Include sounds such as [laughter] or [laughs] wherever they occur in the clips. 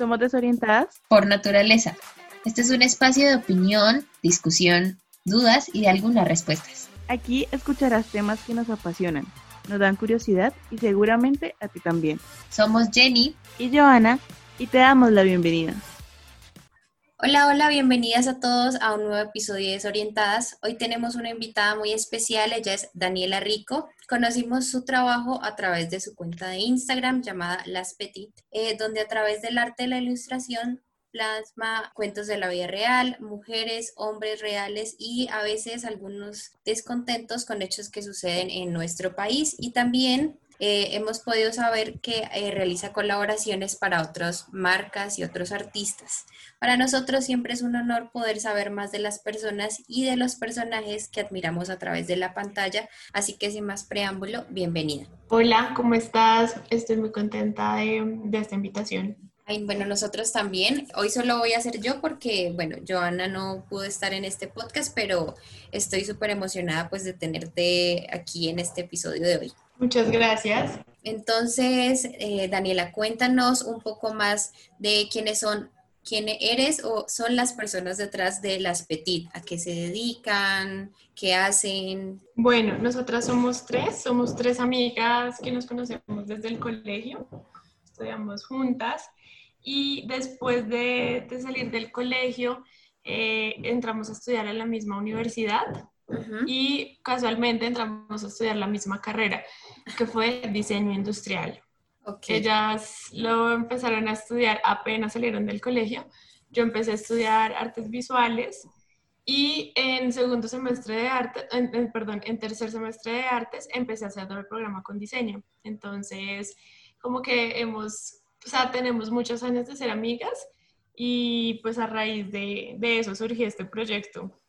Somos desorientadas por naturaleza. Este es un espacio de opinión, discusión, dudas y de algunas respuestas. Aquí escucharás temas que nos apasionan, nos dan curiosidad y seguramente a ti también. Somos Jenny y Joana y te damos la bienvenida. Hola, hola, bienvenidas a todos a un nuevo episodio de Desorientadas. Hoy tenemos una invitada muy especial, ella es Daniela Rico. Conocimos su trabajo a través de su cuenta de Instagram llamada Las Petit, eh, donde a través del arte de la ilustración plasma cuentos de la vida real, mujeres, hombres reales y a veces algunos descontentos con hechos que suceden en nuestro país y también eh, hemos podido saber que eh, realiza colaboraciones para otras marcas y otros artistas. Para nosotros siempre es un honor poder saber más de las personas y de los personajes que admiramos a través de la pantalla, así que sin más preámbulo, bienvenida. Hola, ¿cómo estás? Estoy muy contenta de, de esta invitación. bueno, nosotros también. Hoy solo voy a hacer yo porque, bueno, Joana no pudo estar en este podcast, pero estoy súper emocionada pues de tenerte aquí en este episodio de hoy. Muchas gracias. Entonces, eh, Daniela, cuéntanos un poco más de quiénes son, quién eres o son las personas detrás de las Petit, a qué se dedican, qué hacen. Bueno, nosotras somos tres, somos tres amigas que nos conocemos desde el colegio, estudiamos juntas y después de, salir del colegio eh, entramos a estudiar en la misma universidad y casualmente entramos a estudiar la misma carrera, que fue diseño industrial. Ellas lo empezaron a estudiar apenas salieron del colegio. Yo empecé a estudiar artes visuales y en segundo semestre de arte, perdón, en tercer semestre de artes empecé a hacer todo el programa con diseño. Entonces, como que hemos, o sea, tenemos muchos años de ser amigas y pues a raíz de, de eso surgió este proyecto.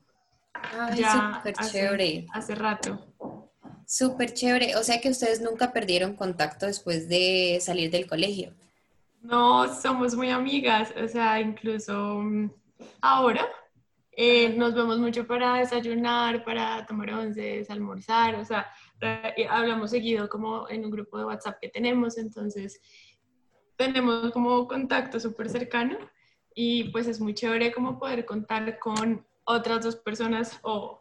Ay, ya súper chévere. Hace rato. Súper chévere. O sea que ustedes nunca perdieron contacto después de salir del colegio. No, somos muy amigas. O sea, incluso mm, ahora eh, nos vemos mucho para desayunar, para tomar once, almorzar. O sea, eh, hablamos seguido como en un grupo de WhatsApp que tenemos. Entonces, tenemos como contacto súper cercano. Y pues es muy chévere como poder contar con otras dos personas o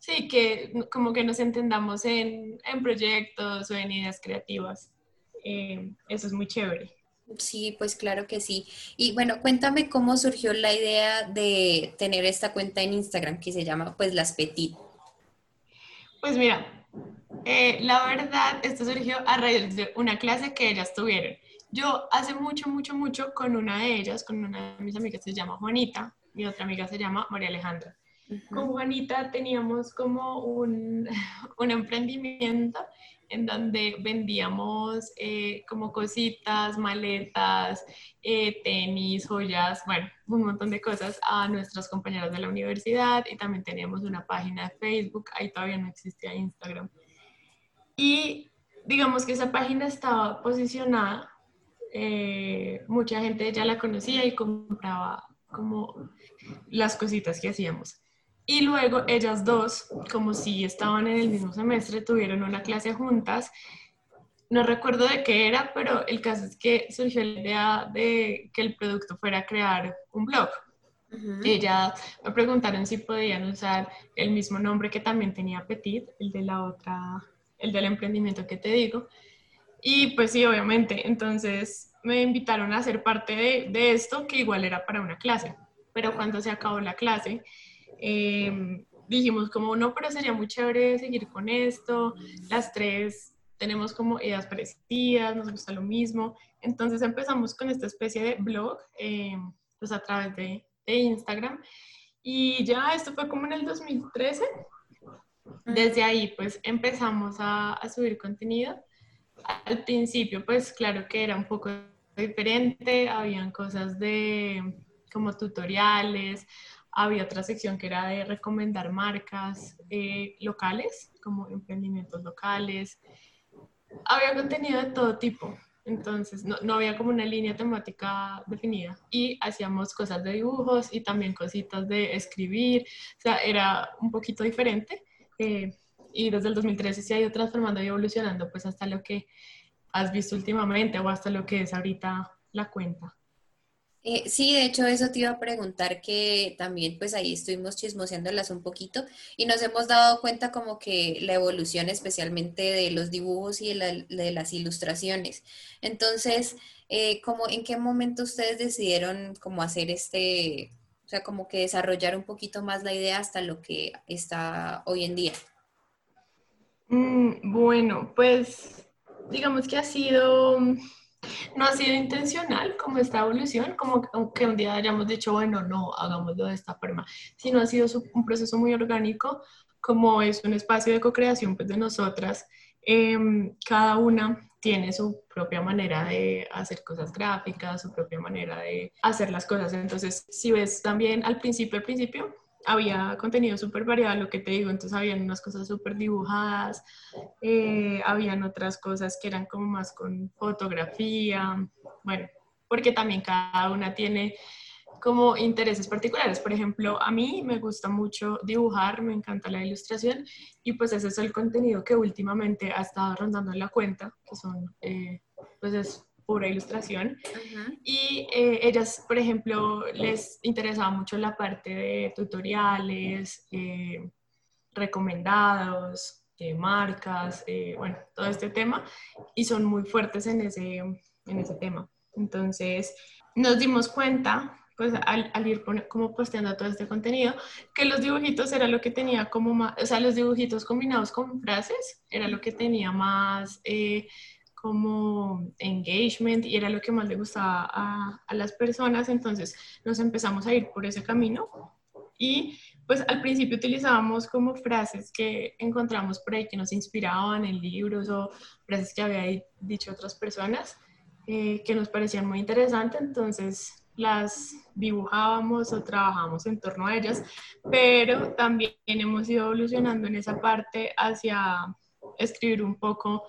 sí, que como que nos entendamos en, en proyectos o en ideas creativas. Eh, eso es muy chévere. Sí, pues claro que sí. Y bueno, cuéntame cómo surgió la idea de tener esta cuenta en Instagram que se llama pues Las Petit. Pues mira, eh, la verdad, esto surgió a raíz de una clase que ellas tuvieron. Yo hace mucho, mucho, mucho con una de ellas, con una de mis amigas, se llama Juanita, mi otra amiga se llama María Alejandra. Con Juanita teníamos como un, [laughs] un emprendimiento en donde vendíamos eh, como cositas, maletas, eh, tenis, joyas, bueno, un montón de cosas a nuestros compañeros de la universidad y también teníamos una página de Facebook, ahí todavía no existía Instagram. Y digamos que esa página estaba posicionada, eh, mucha gente ya la conocía y compraba como las cositas que hacíamos. Y luego ellas dos, como si estaban en el mismo semestre, tuvieron una clase juntas. No recuerdo de qué era, pero el caso es que surgió la idea de que el producto fuera crear un blog. Ellas me preguntaron si podían usar el mismo nombre que también tenía Petit, el de la otra, el del emprendimiento que te digo. Y pues sí, obviamente. Entonces me invitaron a ser parte de, de esto, que igual era para una clase pero cuando se acabó la clase, em, dijimos como, no, pero sería muy chévere seguir con esto, las tres tenemos como ideas parecidas, nos gusta lo mismo, entonces empezamos con esta especie de blog, em, pues a través de, de, Instagram, y ya esto fue como en el 2013, desde ahí pues empezamos a, a subir contenido, al principio pues claro que era un poco diferente, habían cosas de como tutoriales, había otra sección que era de recomendar marcas eh, locales, como emprendimientos locales. Había contenido de todo tipo, entonces no, no, había como una línea temática definida. Y hacíamos cosas de dibujos y también cositas de escribir, o sea, era un poquito diferente. Eh, y desde el 2013 se ha ido transformando y evolucionando pues hasta lo que has visto últimamente o hasta lo que es ahorita la cuenta. Eh, sí, de hecho eso te iba a preguntar que también pues ahí estuvimos chismoseándolas un poquito y nos hemos dado cuenta como que la evolución especialmente de los dibujos y de, las ilustraciones. Entonces, eh, como, ¿en qué momento ustedes decidieron como hacer este, o sea, como que desarrollar un poquito más la idea hasta lo que está hoy en día? Mm, bueno, pues digamos que ha sido no ha sido intencional como esta evolución, como que un día hayamos dicho, bueno, no, hagámoslo de esta forma, sino ha sido un proceso muy orgánico, como es un espacio de co-creación pues, de nosotras. Em, cada una tiene su propia manera de hacer cosas gráficas, su propia manera de hacer las cosas. Entonces, si ves también al principio, al principio, había contenido súper variado, lo que te digo, entonces habían unas cosas súper dibujadas, eh, habían otras cosas que eran como más con fotografía, bueno, porque también cada una tiene como intereses particulares. Por ejemplo, a mí me gusta mucho dibujar, me encanta la ilustración y pues ese es el contenido que últimamente ha estado rondando en la cuenta, que son, eh, pues es pura ilustración. Y eh, ellas, por ejemplo, les interesaba mucho la parte de tutoriales, eh, recomendados, de marcas, eh, bueno, todo este tema, y son muy fuertes en ese, en ese tema. Entonces, nos dimos cuenta, pues al, al ir como posteando todo este contenido, que los dibujitos era lo que tenía como más, o sea, los dibujitos combinados con frases era lo que tenía más como engagement y era lo que más le gustaba a, las personas, entonces nos empezamos a ir por ese camino. Y pues al principio utilizábamos como frases que encontramos por ahí que nos inspiraban en libros o frases que había dicho otras personas eh, que nos parecían muy interesantes, entonces las dibujábamos o trabajábamos en torno a ellas, pero también hemos ido evolucionando en esa parte hacia escribir un poco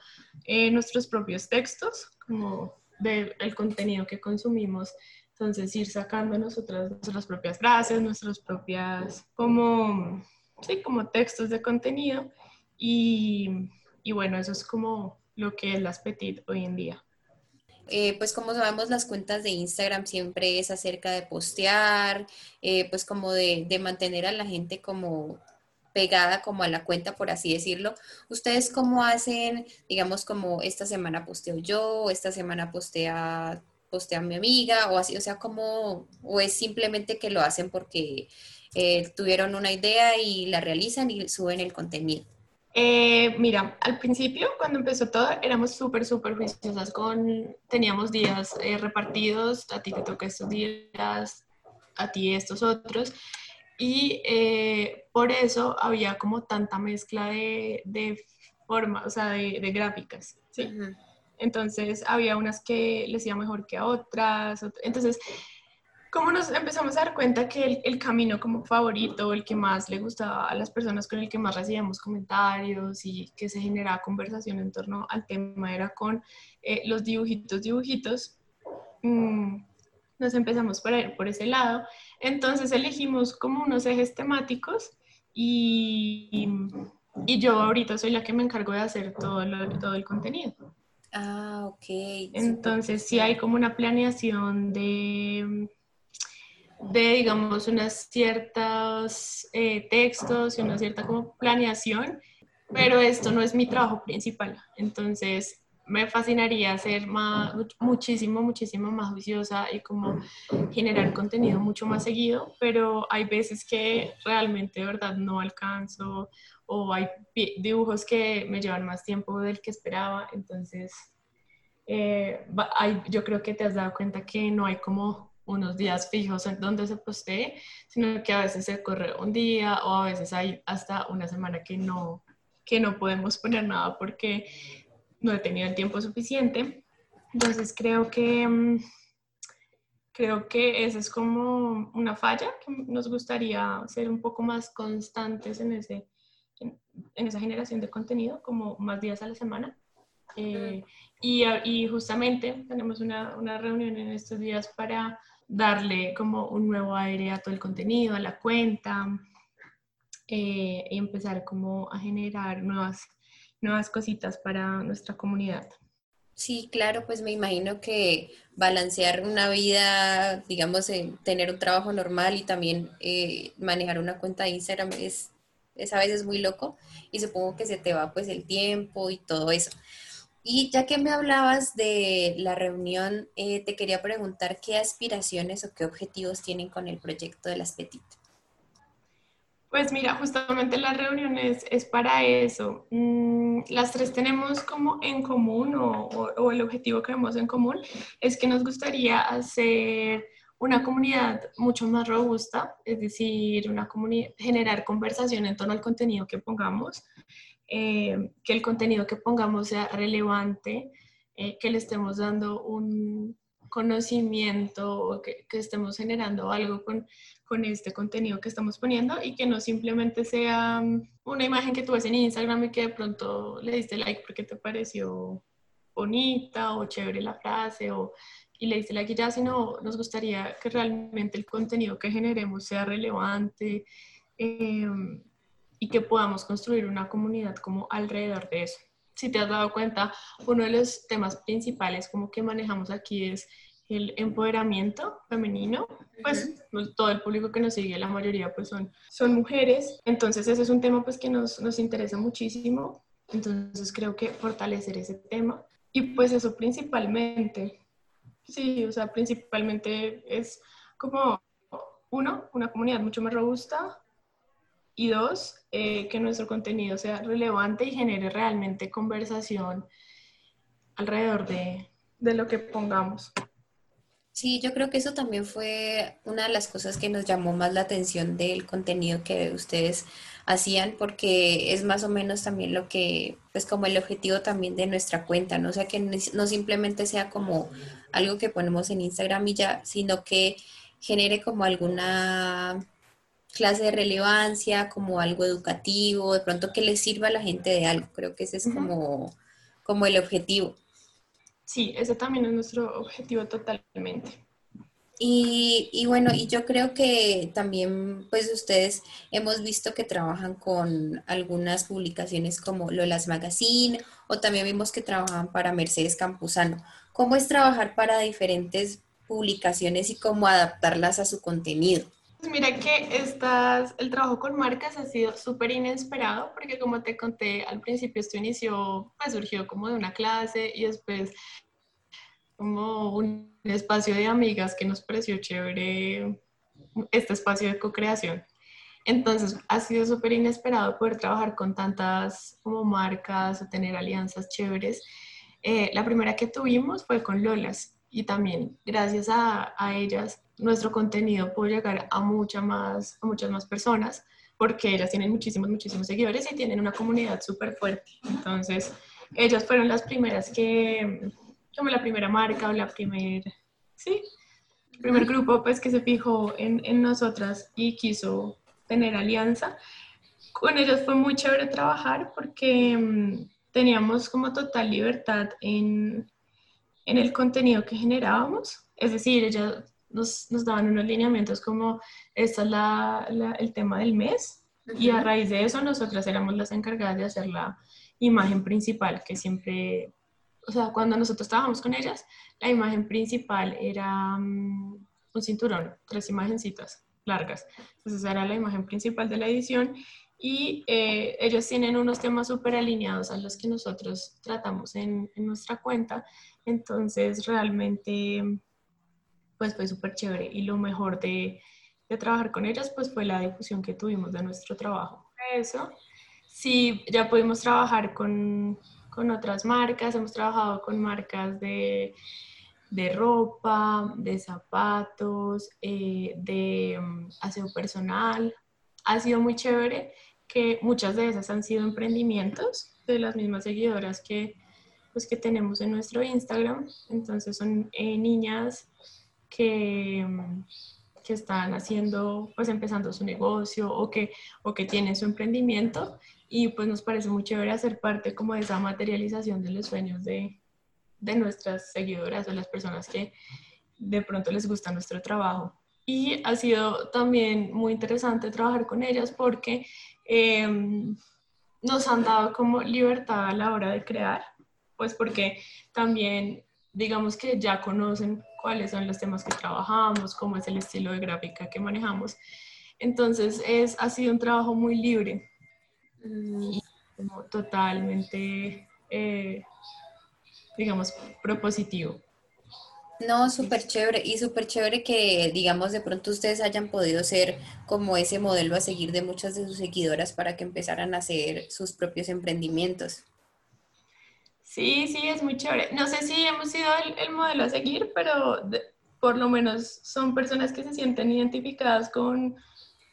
eh, nuestros propios textos, como del contenido que consumimos. Entonces, ir sacando nosotras nuestras propias frases, nuestras propias, como, sí, como textos de contenido. Y, y bueno, eso es como lo que es las Petit hoy en día. Eh, pues como sabemos, las cuentas de Instagram siempre es acerca de postear, eh, pues como de, de, mantener a la gente como pegada como a la cuenta, por así decirlo. ¿Ustedes cómo hacen, digamos, como esta semana posteo yo, esta semana postea, postea mi amiga, o así, o sea, como, o es simplemente que lo hacen porque eh, tuvieron una idea y la realizan y suben el contenido? Eh, mira, al principio, cuando empezó todo, éramos súper, súper juiciosas con, teníamos días eh, repartidos, a ti te toca estos días, a ti estos otros, y eh, por eso había como tanta mezcla de, de formas, o sea, de, de gráficas, ¿sí? Entonces había unas que les iba mejor que a otras. Entonces, como nos empezamos a dar cuenta que el, el, camino como favorito, el que más le gustaba a las personas con el que más recibíamos comentarios y que se generaba conversación en torno al tema era con eh, los dibujitos, dibujitos, mmm, nos empezamos por ir por ese lado. Entonces elegimos como unos ejes temáticos y, y yo ahorita soy la que me encargo de hacer todo, todo el contenido. Ah, ok. Entonces sí hay como una planeación de, de digamos, unas ciertos eh, textos y una cierta como planeación, pero esto no es mi trabajo principal. Entonces me fascinaría ser más, muchísimo, muchísimo más juiciosa y como generar contenido mucho más seguido, pero hay veces que realmente, de verdad, no alcanzo o hay dibujos que me llevan más tiempo del que esperaba, entonces eh, hay, yo creo que te has dado cuenta que no hay como unos días fijos en donde se postee, sino que a veces se corre un día o a veces hay hasta una semana que no, que no podemos poner nada porque no he tenido el tiempo suficiente. Entonces creo que, mm, creo que esa es como una falla, que nos gustaría ser un poco más constantes en, ese, en, esa generación de contenido, como más días a la semana. Eh, y, justamente tenemos una, una, reunión en estos días para darle como un nuevo aire a todo el contenido, a la cuenta, eh, y empezar como a generar nuevas nuevas cositas para nuestra comunidad. Sí, claro, pues me imagino que balancear una vida, digamos, tener un trabajo normal y también eh, manejar una cuenta de Instagram es, es a veces muy loco y supongo que se te va pues el tiempo y todo eso. Y ya que me hablabas de la reunión, eh, te quería preguntar qué aspiraciones o qué objetivos tienen con el proyecto de las Petit. Pues mira, justamente la reunión es, para eso. Mm, las tres tenemos como en común o, el objetivo que vemos en común es que nos gustaría hacer una comunidad mucho más robusta, es decir, una comunidad, generar conversación en torno al contenido que pongamos, eh, que el contenido que pongamos sea relevante, eh, que le estemos dando un conocimiento o que, estemos generando algo con, con este contenido que estamos poniendo y que no simplemente sea mm, una imagen que tú ves en Instagram y que de pronto le diste like porque te pareció bonita o chévere la frase o, y le diste like y ya, sino nos gustaría que realmente el contenido que generemos sea relevante em, y que podamos construir una comunidad como alrededor de eso. Si te has dado cuenta, uno de los temas principales como que manejamos aquí es el empoderamiento femenino, pues, pues todo el público que nos sigue, la mayoría pues son, son mujeres, entonces ese es un tema pues que nos, nos interesa muchísimo, entonces creo que fortalecer ese tema. Y pues eso principalmente, sí, o sea, principalmente es como, uno, una comunidad mucho más robusta y dos, eh, que nuestro contenido sea relevante y genere realmente conversación alrededor de, de lo que pongamos. Sí, yo creo que eso también fue una de las cosas que nos llamó más la atención del contenido que ustedes hacían, porque es más o menos también lo que, pues como el objetivo también de nuestra cuenta, ¿no? O sea, que no simplemente sea como algo que ponemos en Instagram y ya, sino que genere como alguna clase de relevancia, como algo educativo, de pronto que le sirva a la gente de algo. Creo que ese es como, como el objetivo. Sí, ese también es nuestro objetivo totalmente. Y, y, bueno, y yo creo que también, pues ustedes hemos visto que trabajan con algunas publicaciones como Lolas Magazine o también vimos que trabajan para Mercedes Campuzano. ¿Cómo es trabajar para diferentes publicaciones y cómo adaptarlas a su contenido? Pues mira que el trabajo con marcas ha sido súper inesperado porque como te conté al principio, esto inició, pues surgió como de una clase y después como un espacio de amigas que nos pareció chévere este espacio de co-creación. Entonces ha sido súper inesperado poder trabajar con tantas como marcas o tener alianzas chéveres. Eh, la primera que tuvimos fue con Lolas y también gracias a, a ellas nuestro contenido puede llegar a, mucha más, a muchas más personas porque ellas tienen muchísimos, muchísimos seguidores y tienen una comunidad súper fuerte. Entonces, ellas fueron las primeras que, como la primera marca o la primer, sí, primer grupo pues que se fijó en, en nosotras y quiso tener alianza. Con ellos fue muy chévere trabajar porque mm, teníamos como total libertad en, en el contenido que generábamos. Es decir, ellas nos, nos daban unos lineamientos como, esta es la, el tema del mes, y a raíz de eso nosotras éramos las encargadas de hacer la imagen principal, que siempre, o sea, cuando nosotros estábamos con ellas, la imagen principal era mm, un cinturón, tres imagencitas largas. Entonces era la imagen principal de la edición y eh, ellos tienen unos temas súper alineados a los que nosotros tratamos en, en nuestra cuenta. Entonces realmente pues fue súper chévere. Y lo mejor de, de, trabajar con ellas, pues fue la difusión que tuvimos de nuestro trabajo. Eso, sí, ya pudimos trabajar con, con otras marcas, hemos trabajado con marcas de, de ropa, de zapatos, eh, de um, aseo personal. Ha sido muy chévere que muchas de esas han sido emprendimientos de las mismas seguidoras que, pues, que tenemos en nuestro Instagram. Entonces son eh, niñas que, que están haciendo, pues empezando su negocio o que, o que tienen su emprendimiento y pues nos parece muy chévere hacer parte como de esa materialización de los sueños de, de nuestras seguidoras o las personas que de pronto les gusta nuestro trabajo. Y ha sido también muy interesante trabajar con ellas porque em, nos han dado como libertad a la hora de crear pues porque también digamos que ya conocen cuáles son los temas que trabajamos, cómo es el estilo de gráfica que manejamos. Entonces es, ha sido un trabajo muy libre mm. y totalmente, eh, digamos, propositivo. No, súper chévere y súper chévere que, digamos, de pronto ustedes hayan podido ser como ese modelo a seguir de muchas de sus seguidoras para que empezaran a hacer sus propios emprendimientos. Sí, sí, es muy chévere. No sé si hemos sido el, modelo a seguir, pero por lo menos son personas que se sienten identificadas con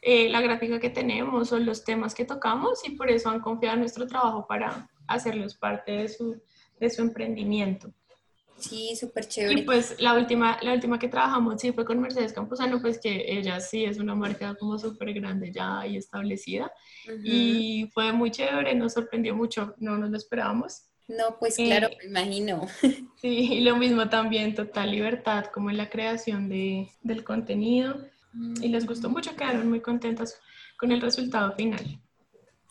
eh, la gráfica que tenemos o los temas que tocamos y por eso han confiado en nuestro trabajo para hacerlos parte de su, de su emprendimiento. Sí, súper chévere. Y pues la última, la última que trabajamos sí fue con Mercedes Campuzano, pues que ella sí es una marca como súper grande ya y establecida. Y fue muy chévere, nos sorprendió mucho, no nos lo esperábamos. No, pues claro, eh, me imagino. [laughs] Sí, y lo mismo también, total libertad como en la creación de, del contenido. Y les gustó mucho, quedaron muy contentas con el resultado final.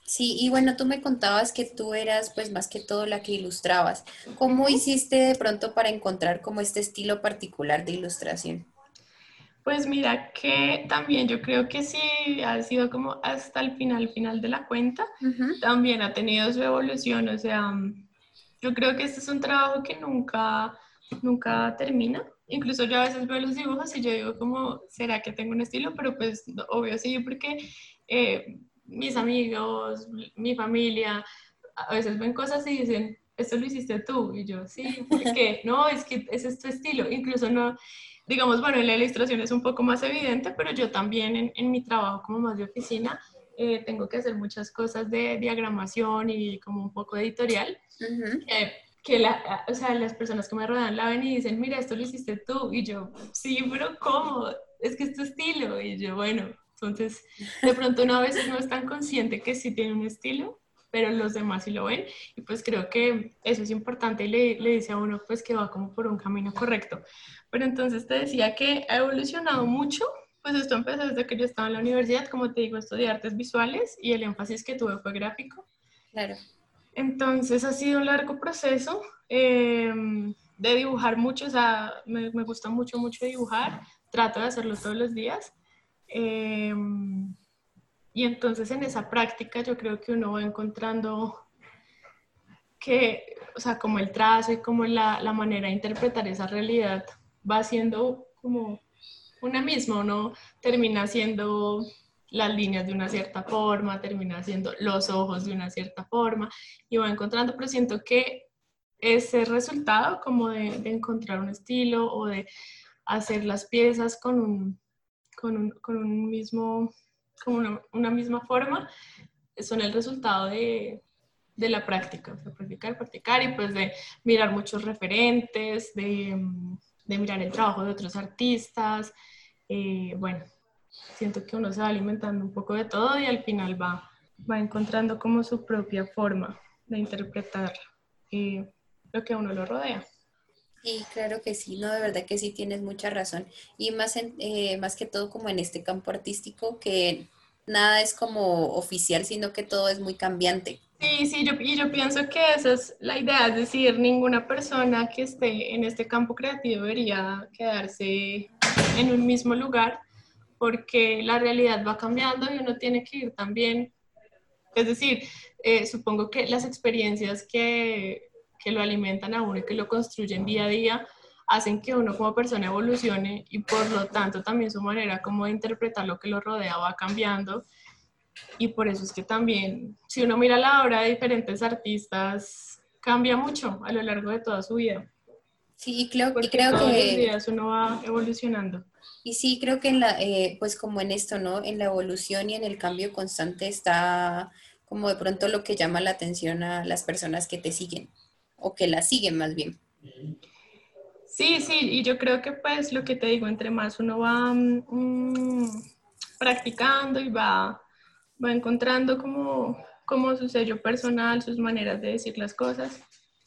Sí, y bueno, tú me contabas que tú eras pues más que todo la que ilustrabas. ¿Cómo hiciste de pronto para encontrar como este estilo particular de ilustración? Pues mira que también yo creo que sí ha sido como hasta el final, final de la cuenta. También ha tenido su evolución, o sea, yo creo que este es un trabajo que nunca, nunca termina. Incluso yo a veces veo los dibujos y yo digo como, ¿será que tengo un estilo? Pero pues obvio sí, porque... Eh, mis amigos, mi familia, a veces ven cosas y dicen, esto lo hiciste tú. Y yo, sí, ¿por qué? [laughs] no, es que ese es tu estilo. Incluso no, digamos, bueno, en la ilustración es un poco más evidente, pero yo también en, en mi trabajo como más de oficina eh, tengo que hacer muchas cosas de diagramación y como un poco editorial. que la, o sea, las personas que me rodean la ven y dicen, mira, esto lo hiciste tú. Y yo, sí, pero ¿cómo? Es que es tu estilo. Y yo, bueno, entonces, de pronto uno a veces no es tan consciente que sí tiene un estilo, pero los demás sí lo ven. Y pues creo que eso es importante y le, le, dice a uno pues que va como por un camino correcto. Pero entonces te decía que ha evolucionado mucho. Pues esto empezó desde que yo estaba en la universidad, como te digo, estudié artes visuales y el énfasis que tuve fue gráfico. Claro. Entonces ha sido un largo proceso eh, de dibujar mucho, o sea, me, me gusta mucho, mucho dibujar. Trato de hacerlo todos los días Em, y entonces en esa práctica yo creo que uno va encontrando que, o sea, como el trazo y como la, la manera de interpretar esa realidad va siendo como una misma, uno termina haciendo las líneas de una cierta forma, termina haciendo los ojos de una cierta forma y va encontrando, pero siento que ese resultado como de, encontrar un estilo o de hacer las piezas con un, con un, con un mismo, con una, misma forma, son el resultado de, de la práctica, de practicar, practicar y pues de mirar muchos referentes, de, de mirar el trabajo de otros artistas. Eh, bueno, siento que uno se va alimentando un poco de todo y al final va, va encontrando como su propia forma de interpretar eh, lo que a uno lo rodea. Sí, claro que sí, no, de verdad que sí tienes mucha razón. Y más, eh, más que todo como en este campo artístico, que nada es como oficial, sino que todo es muy cambiante. Sí, sí, yo, y yo pienso que esa es la idea, es decir, ninguna persona que esté en este campo creativo debería quedarse en un mismo lugar, porque la realidad va cambiando y uno tiene que ir también, es decir, eh, supongo que las experiencias que que lo alimentan a uno y que lo construyen día a día, hacen que uno como persona evolucione y por lo tanto también su manera como de interpretar lo que lo rodea va cambiando. Y por eso es que también, si uno mira la obra de diferentes artistas, cambia mucho a lo largo de toda su vida. Sí, creo, y creo todos que... Los días uno va evolucionando. Y sí, creo que en la, eh, pues como en esto, ¿no? En la evolución y en el cambio constante está como de pronto lo que llama la atención a las personas que te siguen o que la siguen más bien. Sí, sí, y yo creo que pues lo que te digo, entre más uno va mm, practicando y va, va encontrando como, como su sello personal, sus maneras de decir las cosas,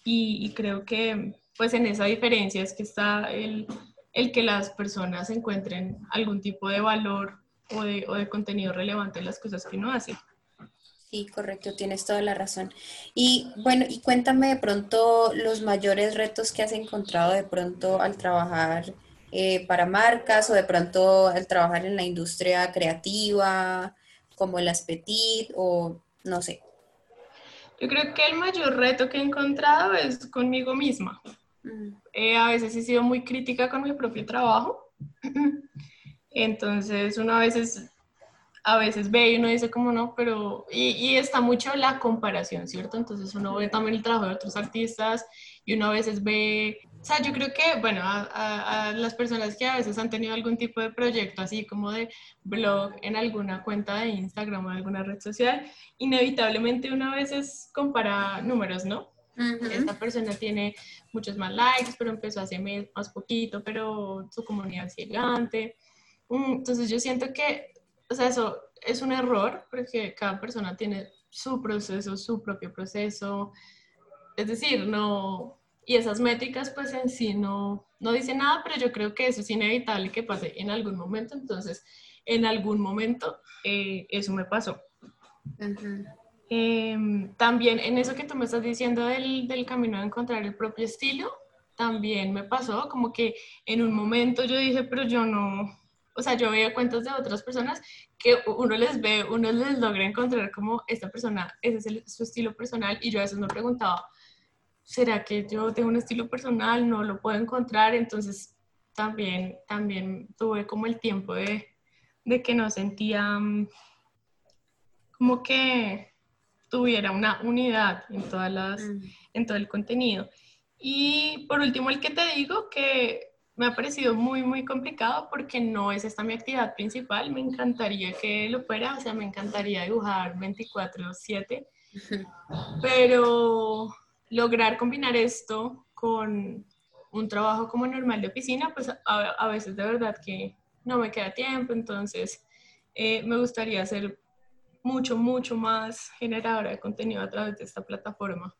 y, creo que pues en esa diferencia es que está el, el, que las personas encuentren algún tipo de valor o de, o de contenido relevante en las cosas que uno hace. Sí, correcto, tienes toda la razón. Y bueno, y cuéntame de pronto los mayores retos que has encontrado de pronto al trabajar eh, para marcas o de pronto al trabajar en la industria creativa, como el Aspetit o no sé. Yo creo que el mayor reto que he encontrado es conmigo misma. Mm. Eh, a veces he sido muy crítica con mi propio trabajo. [clears throat] Entonces, uno a veces a veces ve y uno dice como no, pero, y, está mucho la comparación, ¿cierto? Entonces uno ve también el trabajo de otros artistas y uno a veces ve, o sea, yo creo que, bueno, a, las personas que a veces han tenido algún tipo de proyecto así como de blog en alguna cuenta de Instagram o alguna red social, inevitablemente uno a veces compara números, ¿no? Esta persona tiene muchos más likes, pero empezó hace más poquito, pero su comunidad es gigante. Mm, entonces yo siento que o sea, eso es un error porque cada persona tiene su proceso, su propio proceso. Es decir, no, y esas métricas pues en sí no, no dicen nada, pero yo creo que eso es inevitable que pase en algún momento. Entonces, en algún momento eh, eso me pasó. Em, también en eso que tú me estás diciendo del, del camino a encontrar el propio estilo, también me pasó como que en un momento yo dije, pero yo no, o sea, yo veía cuentos de otras personas que uno les ve, uno les logra encontrar como esta persona, ese es su estilo personal y yo a veces me preguntaba, ¿será que yo tengo un estilo personal? No lo puedo encontrar, entonces también, también tuve como el tiempo de, de que no sentía mm, como que tuviera una unidad en, todas las, mm. en todo el contenido. Y por último, el que te digo que me ha parecido muy, muy complicado porque no es esta mi actividad principal. Me encantaría que lo fuera, o sea, me encantaría dibujar 24/7, [laughs] pero lograr combinar esto con un trabajo como normal de oficina, pues a, veces de verdad que no me queda tiempo, entonces eh, me gustaría ser mucho, mucho más generadora de contenido a través de esta plataforma,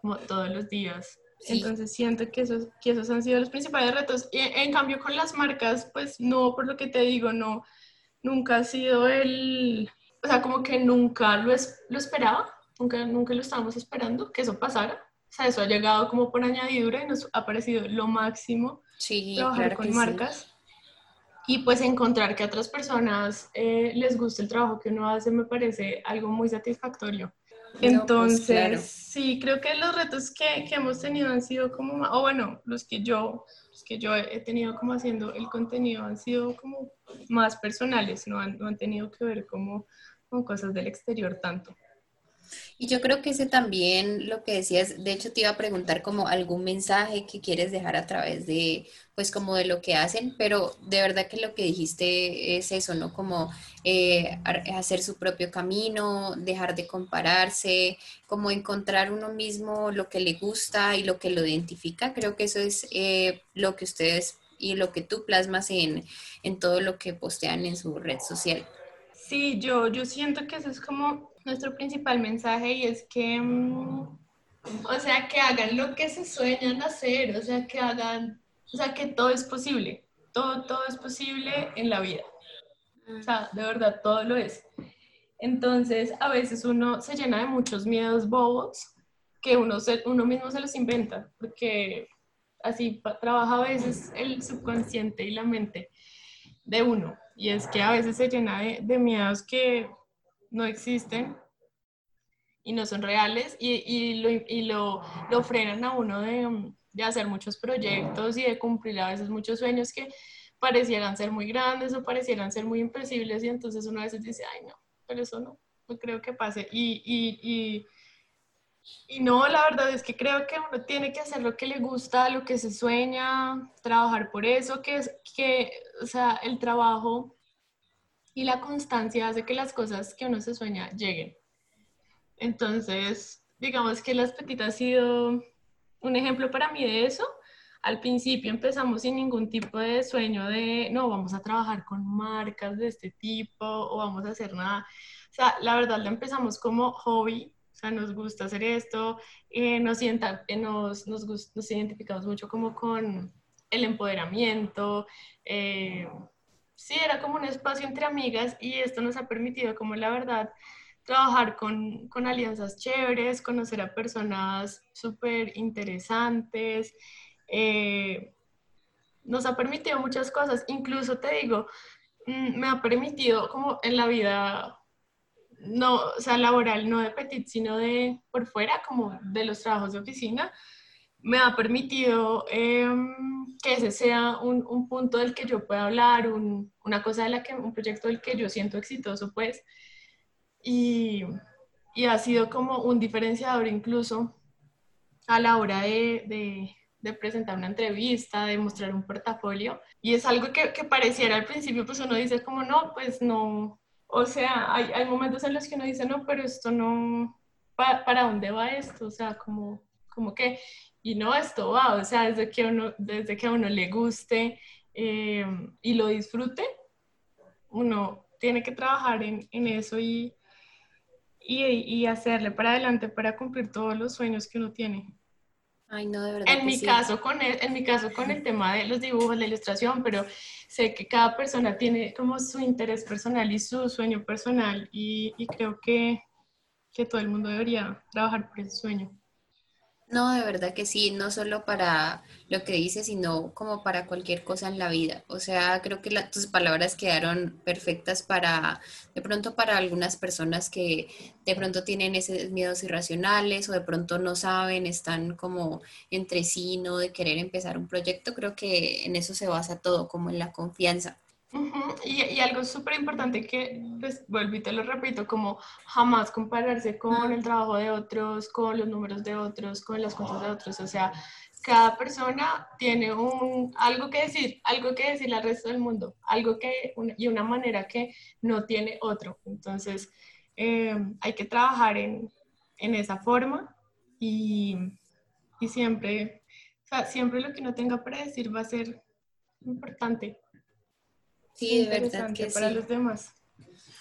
como todos los días entonces siento que esos, que esos han sido los principales retos. Y en cambio con las marcas, pues no, por lo que te digo, no, nunca ha sido el, o sea, como que nunca lo, es, lo esperaba, nunca, nunca lo estábamos esperando, que eso pasara. O sea, eso ha llegado como por añadidura y nos ha parecido lo máximo sí, trabajar con marcas. Y pues encontrar que a otras personas eh, les guste el trabajo que uno hace me parece algo muy satisfactorio. Pues, Entonces, sí, creo que los retos que, que, hemos tenido han sido como, o bueno, los que yo, los que yo he tenido como haciendo el contenido han sido como más personales, no han, no han tenido que ver como con cosas del exterior tanto. Y yo creo que ese también, lo que decías, de hecho te iba a preguntar como algún mensaje que quieres dejar a través de, pues como de lo que hacen, pero de verdad que lo que dijiste es eso, ¿no? Como eh, hacer su propio camino, dejar de compararse, como encontrar uno mismo lo que le gusta y lo que lo identifica. Creo que eso es eh, lo que ustedes y lo que tú plasmas en, en todo lo que postean en su red social. Sí, yo, yo siento que eso es como nuestro principal mensaje y es que, mm, o sea, que hagan lo que se sueñan hacer, o sea, que hagan, o sea, que todo es posible, todo, todo es posible en la vida. O sea, de verdad, todo lo es. Entonces, a veces uno se llena de muchos miedos bobos que uno, se, uno mismo se los inventa, porque así trabaja a veces el subconsciente y la mente de uno. Y es que a veces se llena de, de miedos que no existen y no son reales y, y, lo, y lo, lo, frenan a uno de, de, hacer muchos proyectos y de cumplir a veces muchos sueños que parecieran ser muy grandes o parecieran ser muy imposibles y entonces uno a veces dice, ay no, pero eso no, no creo que pase. Y, y, y, no, la verdad es que creo que uno tiene que hacer lo que le gusta, lo que se sueña, trabajar por eso, que es que, o sea, el trabajo y la constancia hace que las cosas que uno se sueña lleguen. Entonces, digamos que las petitas ha sido un ejemplo para mí de eso. Al principio empezamos sin ningún tipo de sueño de, no, vamos a trabajar con marcas de este tipo o vamos a hacer nada. O sea, la verdad lo empezamos como hobby, o sea, nos gusta hacer esto, eh, nos, eh, nos, nos, nos, identificamos mucho como con el empoderamiento, eh, sí, era como un espacio entre amigas y esto nos ha permitido como la verdad trabajar con, con alianzas chéveres, conocer a personas súper interesantes. Eh, nos ha permitido muchas cosas, incluso te digo, mm, me ha permitido como en la vida, no, o sea, laboral, no de Petit, sino de por fuera, como de los trabajos de oficina, me ha permitido em, que ese sea un, un, punto del que yo pueda hablar, un, una cosa de la que, un proyecto del que yo siento exitoso, pues, y, y ha sido como un diferenciador incluso a la hora de, de, de, presentar una entrevista, de mostrar un portafolio, y es algo que, que pareciera al principio, pues uno dice como, no, pues no, o sea, hay, hay momentos en los que uno dice, no, pero esto no, ¿para, para dónde va esto? O sea, como, como que y no, esto va, o sea, desde que, uno, desde que a uno le guste eh, y lo disfrute, uno tiene que trabajar en, en eso y, y, y, hacerle para adelante para cumplir todos los sueños que uno tiene. Ay, no, de verdad. En, mi, caso, con el, en mi caso, con el tema de los dibujos, la ilustración, pero sé que cada persona tiene como su interés personal y su sueño personal y, y creo que, que todo el mundo debería trabajar por ese sueño. No, de verdad que sí, no solo para lo que dices, sino como para cualquier cosa en la vida. O sea, creo que tus palabras quedaron perfectas para, de pronto para algunas personas que de pronto tienen esos miedos irracionales o de pronto no saben, están como entre sí, no de querer empezar un proyecto. Creo que en eso se basa todo, como en la confianza y, algo súper importante que, pues, vuelvo y te lo repito, como jamás compararse con el trabajo de otros, con los números de otros, con las cosas de otros. O sea, cada persona tiene un, algo que decir, algo que decir al resto del mundo, algo que, y una manera que no tiene otro. Entonces, eh, hay que trabajar en, en esa forma y, y siempre, o sea, siempre lo que uno tenga para decir va a ser importante. Sí, de verdad que para los demás.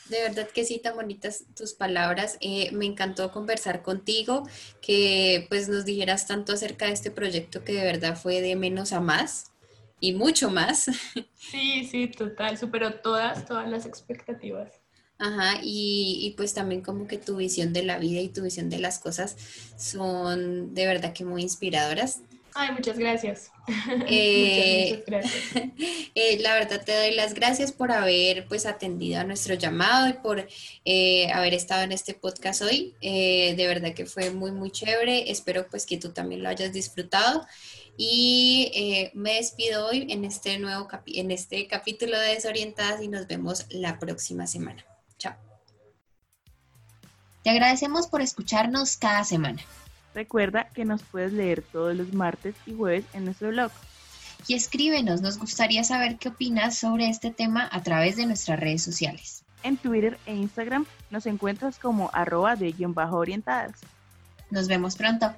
De verdad que sí, tan bonitas tus palabras. Eh, me encantó conversar contigo, que pues nos dijeras tanto acerca de este proyecto que de verdad fue de menos a más y mucho más. [laughs] Sí, sí, total, superó todas, todas las expectativas. Ajá, y, y, pues también como que tu visión de la vida y tu visión de las cosas son de verdad que muy inspiradoras. Ay, muchas gracias. [laughs] Eh, muchas, gracias. [laughs] Eh, la verdad te doy las gracias por haber pues atendido a nuestro llamado y por eh, haber estado en este podcast hoy. de verdad que fue muy, muy chévere. Espero pues que tú también lo hayas disfrutado. Y me despido hoy en este nuevo en este capítulo de Desorientadas y nos vemos la próxima semana. Chao. Te agradecemos por escucharnos cada semana. Recuerda que nos puedes leer todos los martes y jueves en nuestro blog. Y escríbenos, nos gustaría saber qué opinas sobre este tema a través de nuestras redes sociales. En Twitter e Instagram nos encuentras como arroba de guion bajo orientadas. Nos vemos pronto.